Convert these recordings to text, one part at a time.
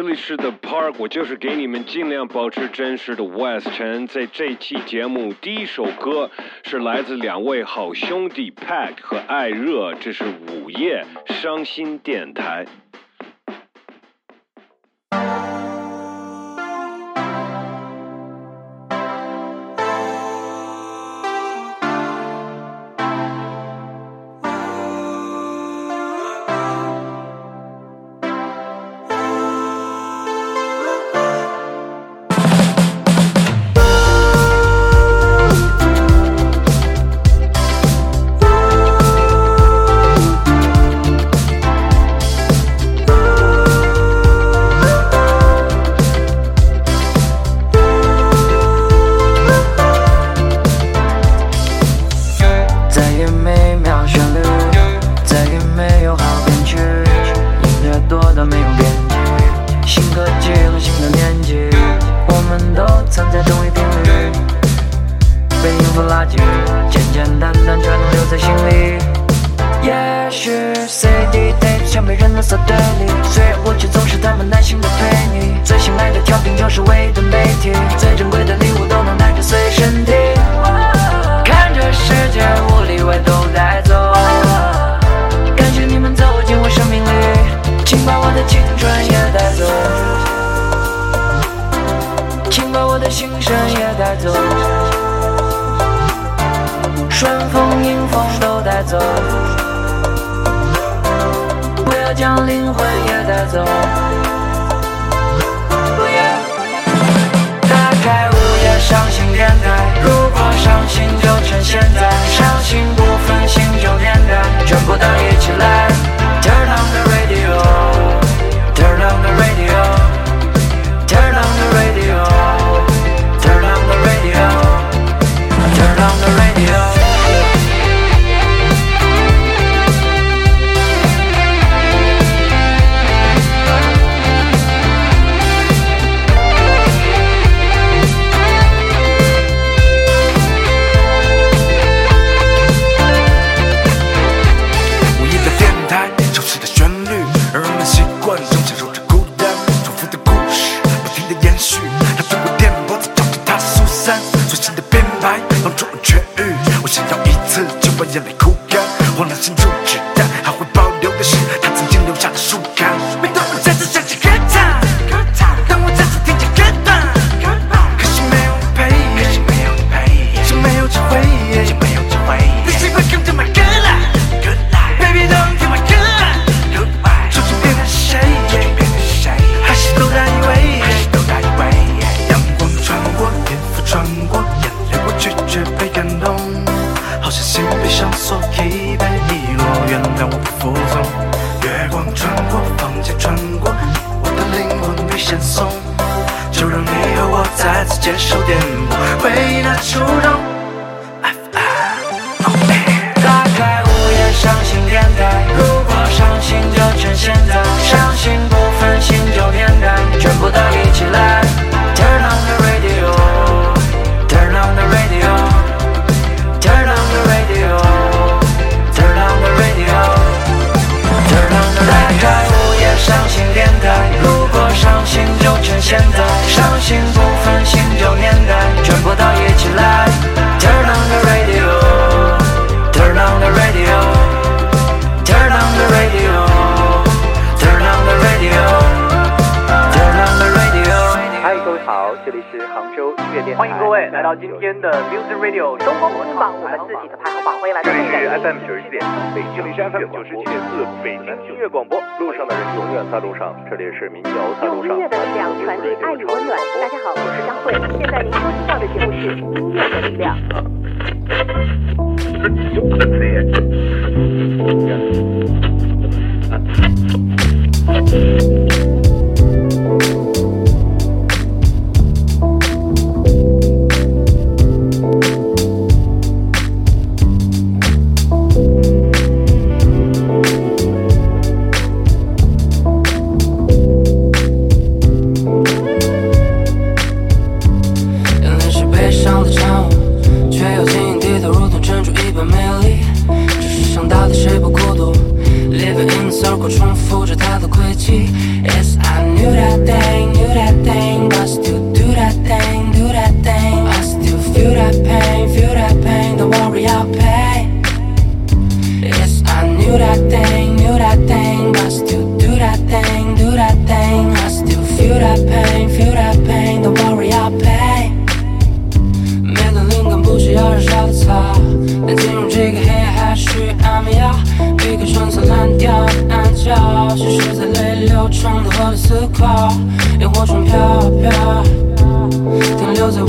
这里是 The Park，我就是给你们尽量保持真实的 West 陈。在这期节目，第一首歌是来自两位好兄弟 Pat 和艾热，这是午夜伤心电台。上锁，已被遗落，原谅我不服从。月光穿过，房间穿过，我的灵魂被闪送，就让你和我再次接受颠簸，回忆的初衷。打开午夜伤心电台，如果伤心就趁现在，伤心不分新旧年代，全部都一起来。Turn on the radio。Turn on the radio. Turn on the radio. Turn on the radio. Turn on the radio. 嗨，各位好，这里是杭州音乐电台，欢迎各位来到今天的 Music Radio 东风我榜我们自己的排行榜，欢迎来到这里 FM 九十七点四，北京是 FM 九十七点四，北京音乐广播，路上的人永远在路上，这里是民谣在路上。用音乐的力量传递爱与温暖。大家好，我是张慧，现在您收听到的节目是音乐的力量。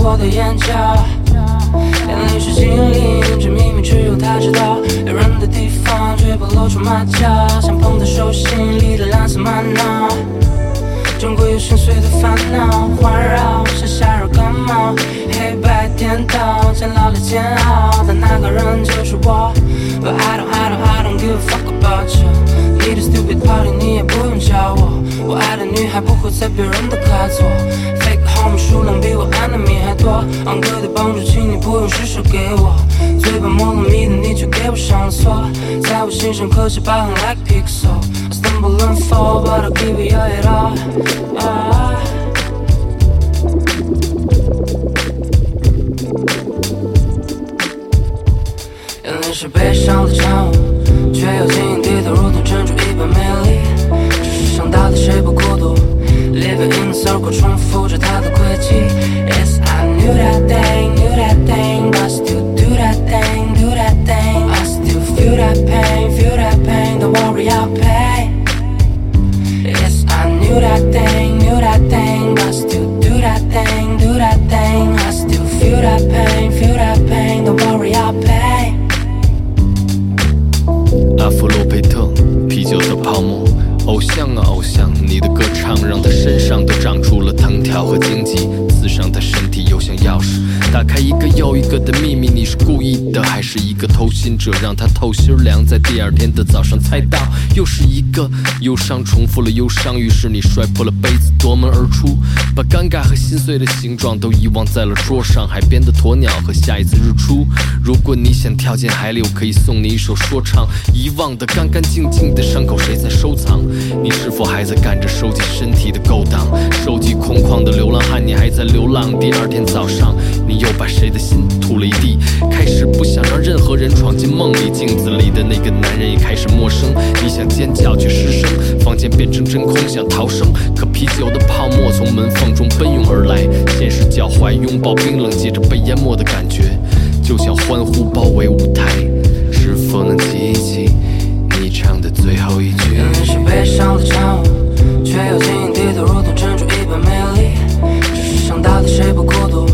我的眼角。眼泪是精灵，这秘密只有他知道。有人的地方绝不露出马脚，像捧在手心里的蓝色玛瑙。珍贵又深邃的烦恼环绕，像夏日感冒，黑白颠倒，煎熬的煎熬，但那个人就是我。But I don't, I don't, I don't give a fuck about you。你的 stupid party 你也不用教我，我爱的女孩不会在别人的卡座。Fake homie 数量比我 enemy 还多，昂贵的帮助，请你不用施舍给我。嘴巴磨了蜜的你却给我上了锁，在我心上刻下疤痕 like pixel。I stumble and fall, but I'll give you it all. Ah. 眼泪是悲伤的产物，却又晶莹剔透，如同珍珠一般美丽。这世上到底谁不孤独 Living in a circle, trying to forge out. Yes, I knew that thing, knew that thing. But I still do that thing, do that thing. I still feel that pain, feel that pain. Don't worry, I'll pay. Yes, I knew that thing. 的秘密。你是故意的，还是一个偷心者？让他透心凉，在第二天的早上猜到，又是一个忧伤重复了忧伤。于是你摔破了杯子，夺门而出，把尴尬和心碎的形状都遗忘在了桌上。海边的鸵鸟和下一次日出。如果你想跳进海里，我可以送你一首说唱。遗忘的干干净净的伤口，谁在收藏？你是否还在干着收集身体的勾当？收集空旷的流浪汉，你还在流浪。第二天早上，你又把谁的心吐了一地？开始不想让任何人闯进梦里，镜子里的那个男人也开始陌生。你想尖叫却失声，房间变成真空，想逃生，可啤酒的泡沫从门缝中奔涌而来。现实脚踝拥抱冰冷，接着被淹没的感觉，就像欢呼包围舞台。是否能记起你唱的最后一句？眼泪是悲伤的产物，却又晶莹剔透，如同珍珠一般美丽。只是想到底谁不孤独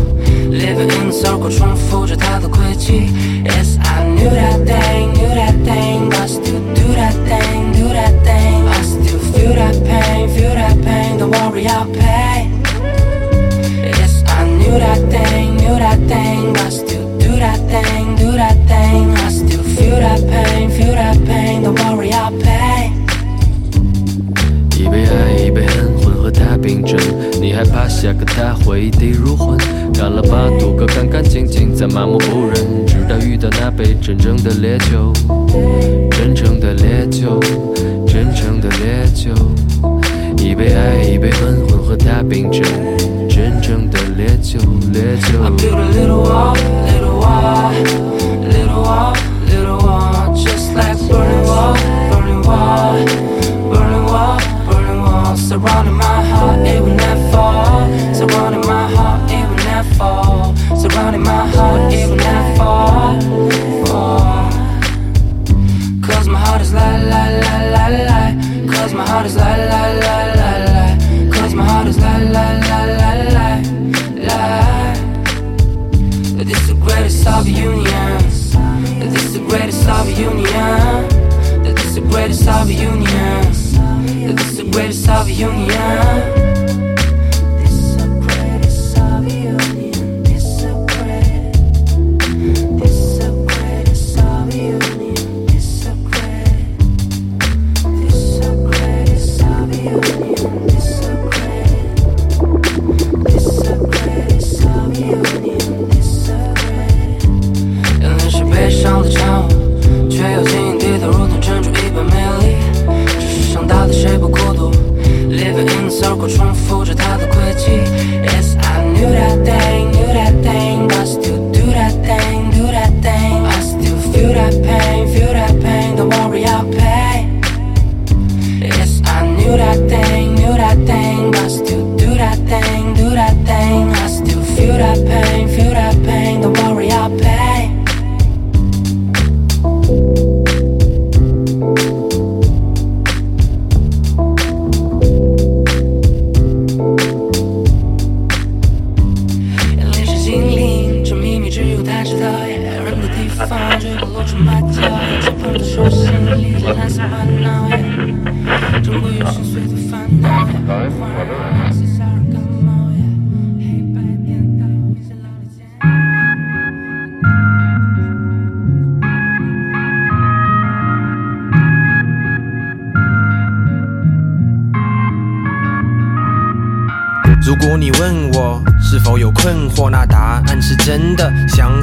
？Living in a circle，重复着他的轨迹。麻木不仁，直到遇到那杯真正的烈酒，heart is la la la la la, la. This is the greatest of unions. This is the greatest of union. This is the greatest of unions. This is the greatest of union.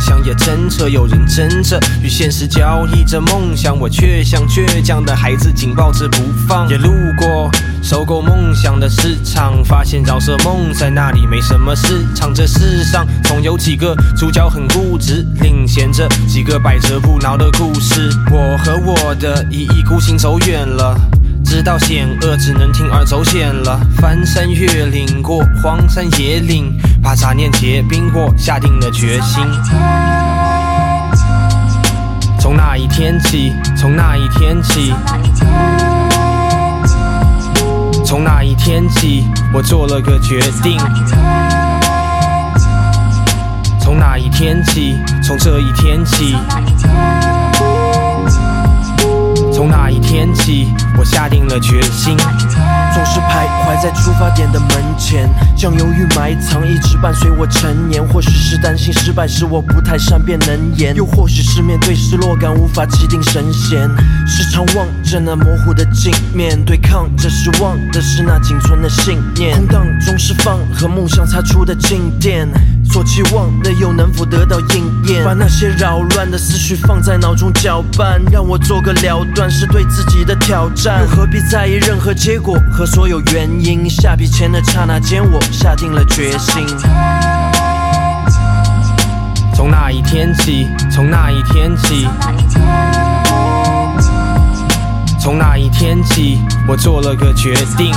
想也真扯，有人争着与现实交易着梦想，我却像倔强的孩子紧抱着不放。也路过收购梦想的市场，发现饶舌梦在那里没什么市场。这世上总有几个主角很固执，领衔着几个百折不挠的故事。我和我的一意孤行走远了。知道险恶，只能铤而走险了。翻山越岭过荒山野岭，把杂念结冰过，下定了决心。从那一天起，从那一天起，从那一天起，我做了个决定。从那一天起，从这一天起。从那一天起，我下定了决心。总是徘徊在出发点的门前，将犹豫埋藏，一直伴随我成年。或许是担心失败时我不太善辩能言，又或许是面对失落感无法气定神闲。时常望着那模糊的镜面，对抗着失望的是那仅存的信念。空荡中释放和梦想擦出的静电，所期望的又能否得到应验？把那些扰乱的思绪放在脑中搅拌，让我做个了断，是对自己的挑战。又何必在意任何结果和所有原因？下笔前的刹那间，我下定了决心。从那一天起，从那一天起，从那一天起，我做了个决定。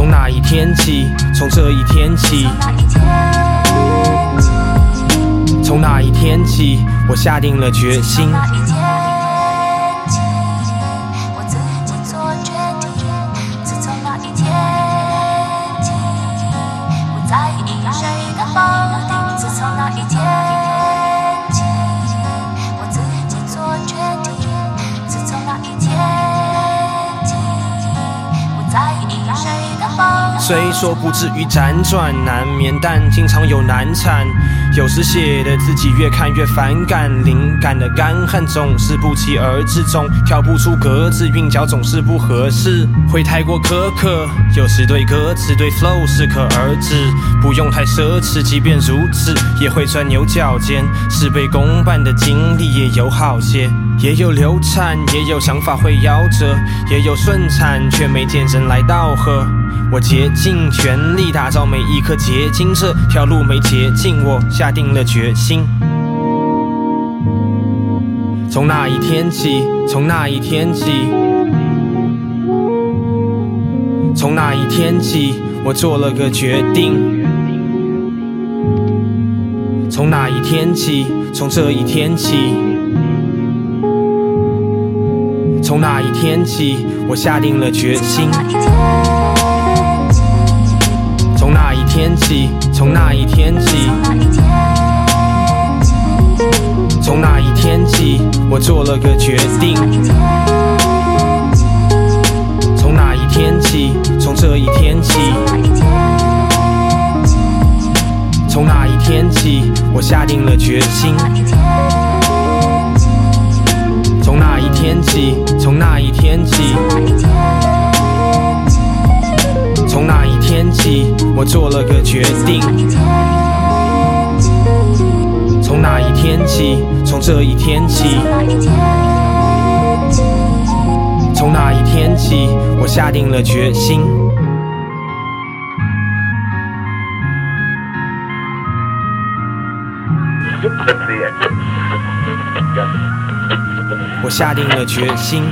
从那一天起，从这一天起，从那一天起，我下定了决心。虽说不至于辗转难眠，但经常有难产。有时写的自己越看越反感，灵感的干旱总是不期而至，总跳不出格子，韵脚总是不合适，会太过苛刻。有时对歌词对 flow 适可而止，不用太奢侈。即便如此，也会钻牛角尖。事倍功半的经历也有好些，也有流产，也有想法会夭折，也有顺产，却没见人来道贺。我竭尽全力打造每一颗结晶，这条路没捷径，我下定了决心。从那一天起，从那一天起，从那一天起，我做了个决定。从那一天起，从这一天起，从那一天起，我下定了决心。从那一天起，从那一天起，从那一天起，我做了个决定。从那一天起，从这一天起，从那一天起，我下定了决心。从那一天起，从那一天起。从那一天起我做了个决定。从那一天起从这一天起从那一天起我下定了决心。我下定了决心。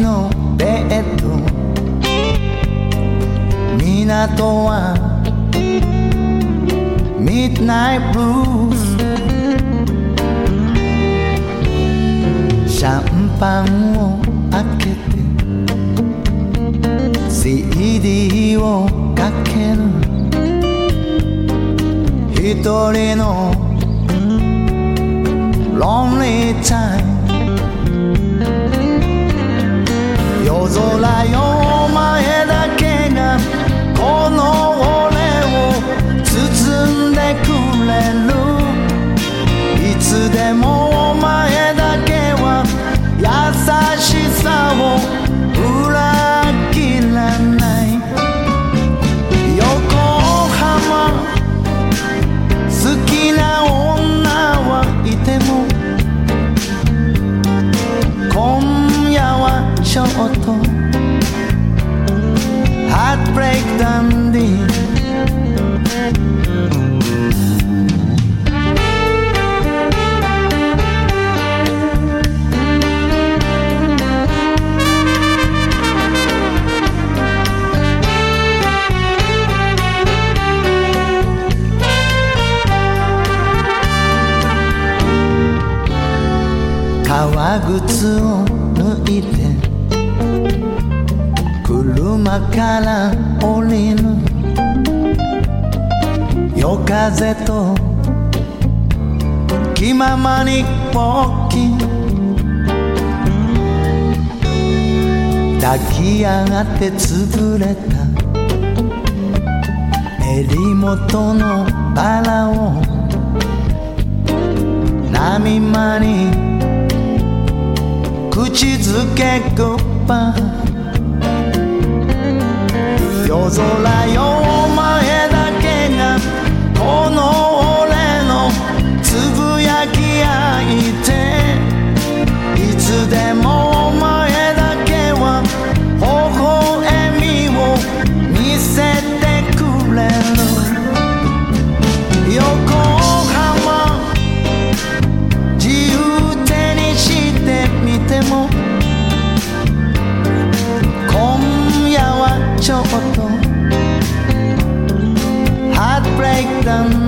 のベッド港はミッドナイトブルースシャンパンを開けて CD をかける一人のロンリータイム空よ前だけがこのはちょっとハートブレイクダンディ革靴 から降りる。夜風と気ままにポッキ抱き上がって潰れた。襟元のバラを波間に口づけグッバ夜空よお前だけがこの俺のつぶやき合いていつでもお前だけは微笑みを見せてくれる。横浜自由手にしてみても ちょっとハー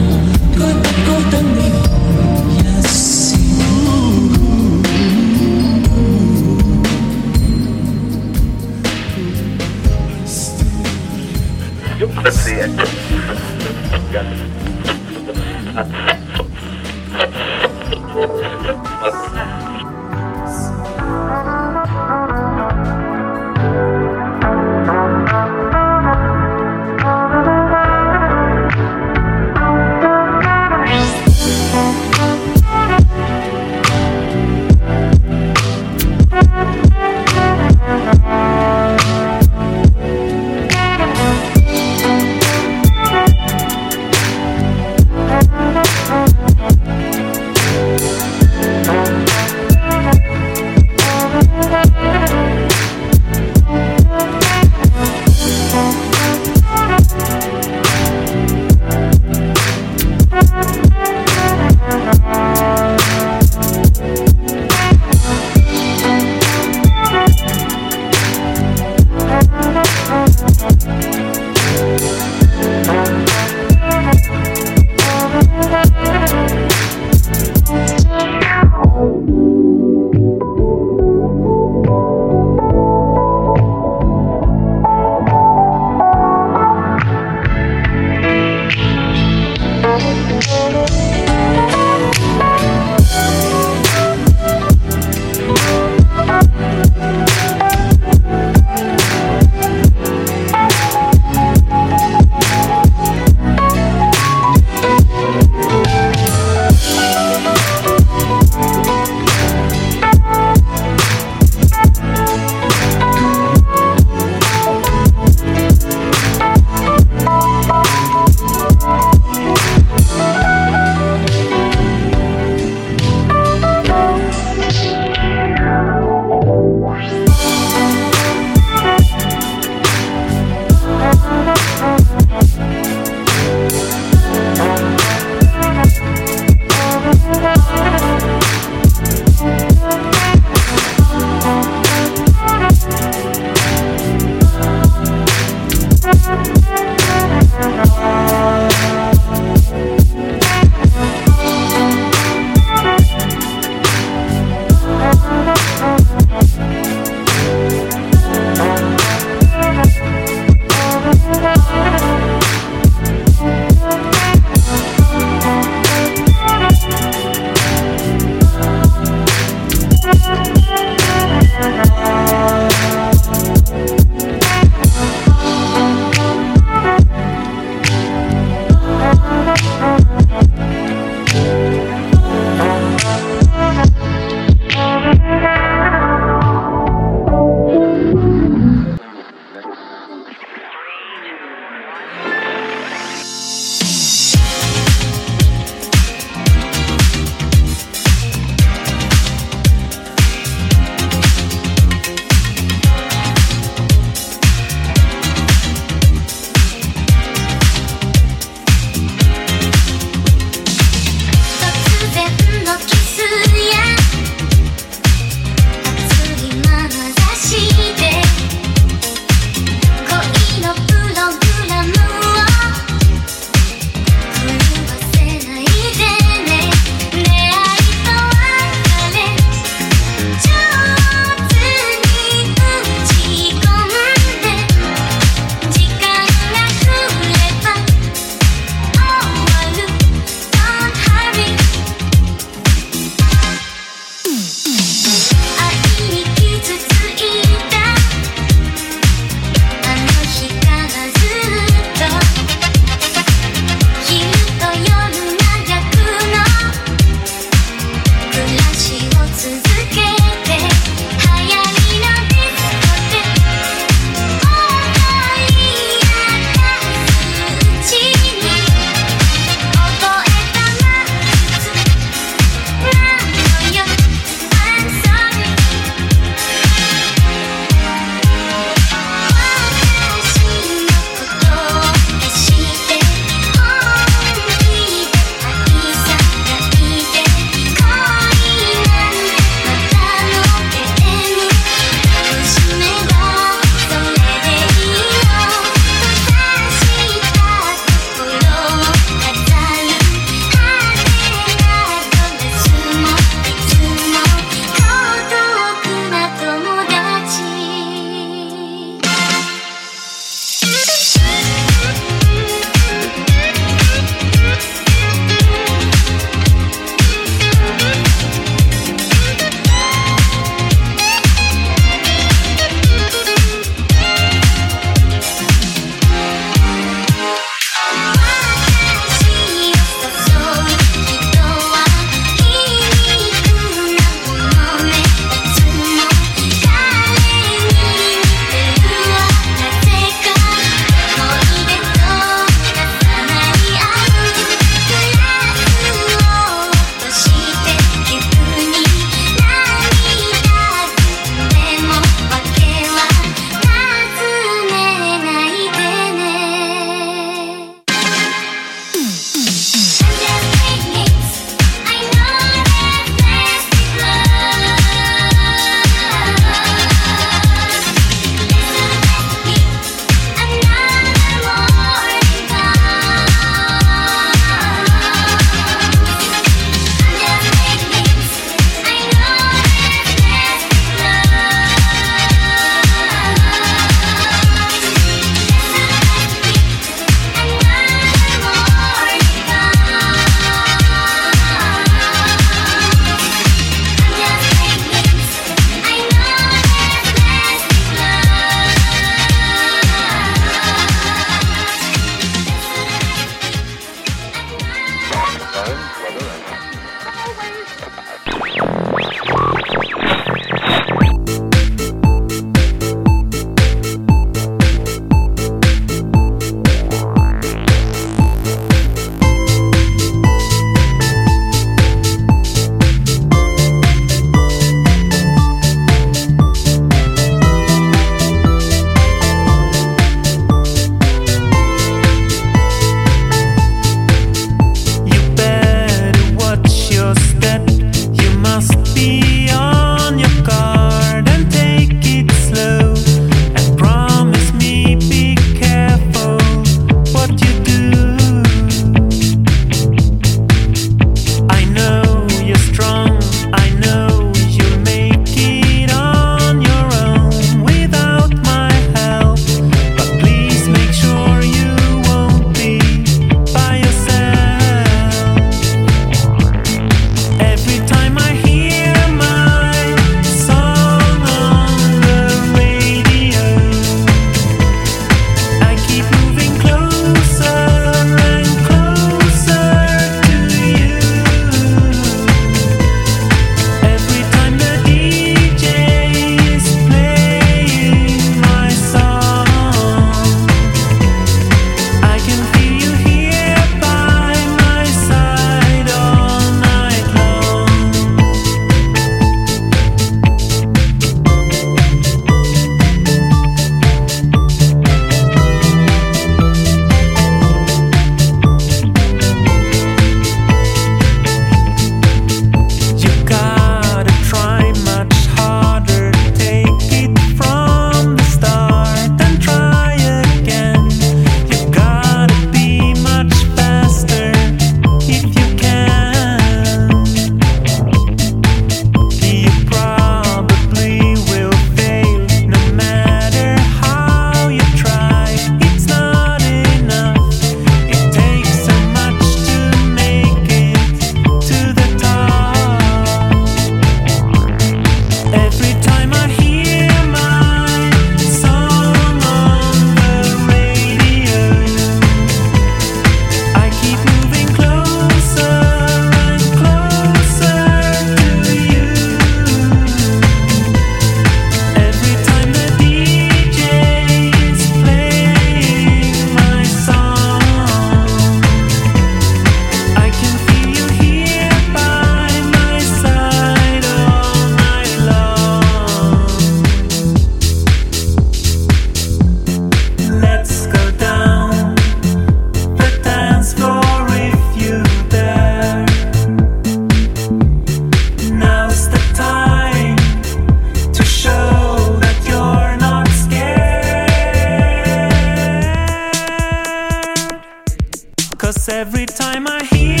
Cause every time I hear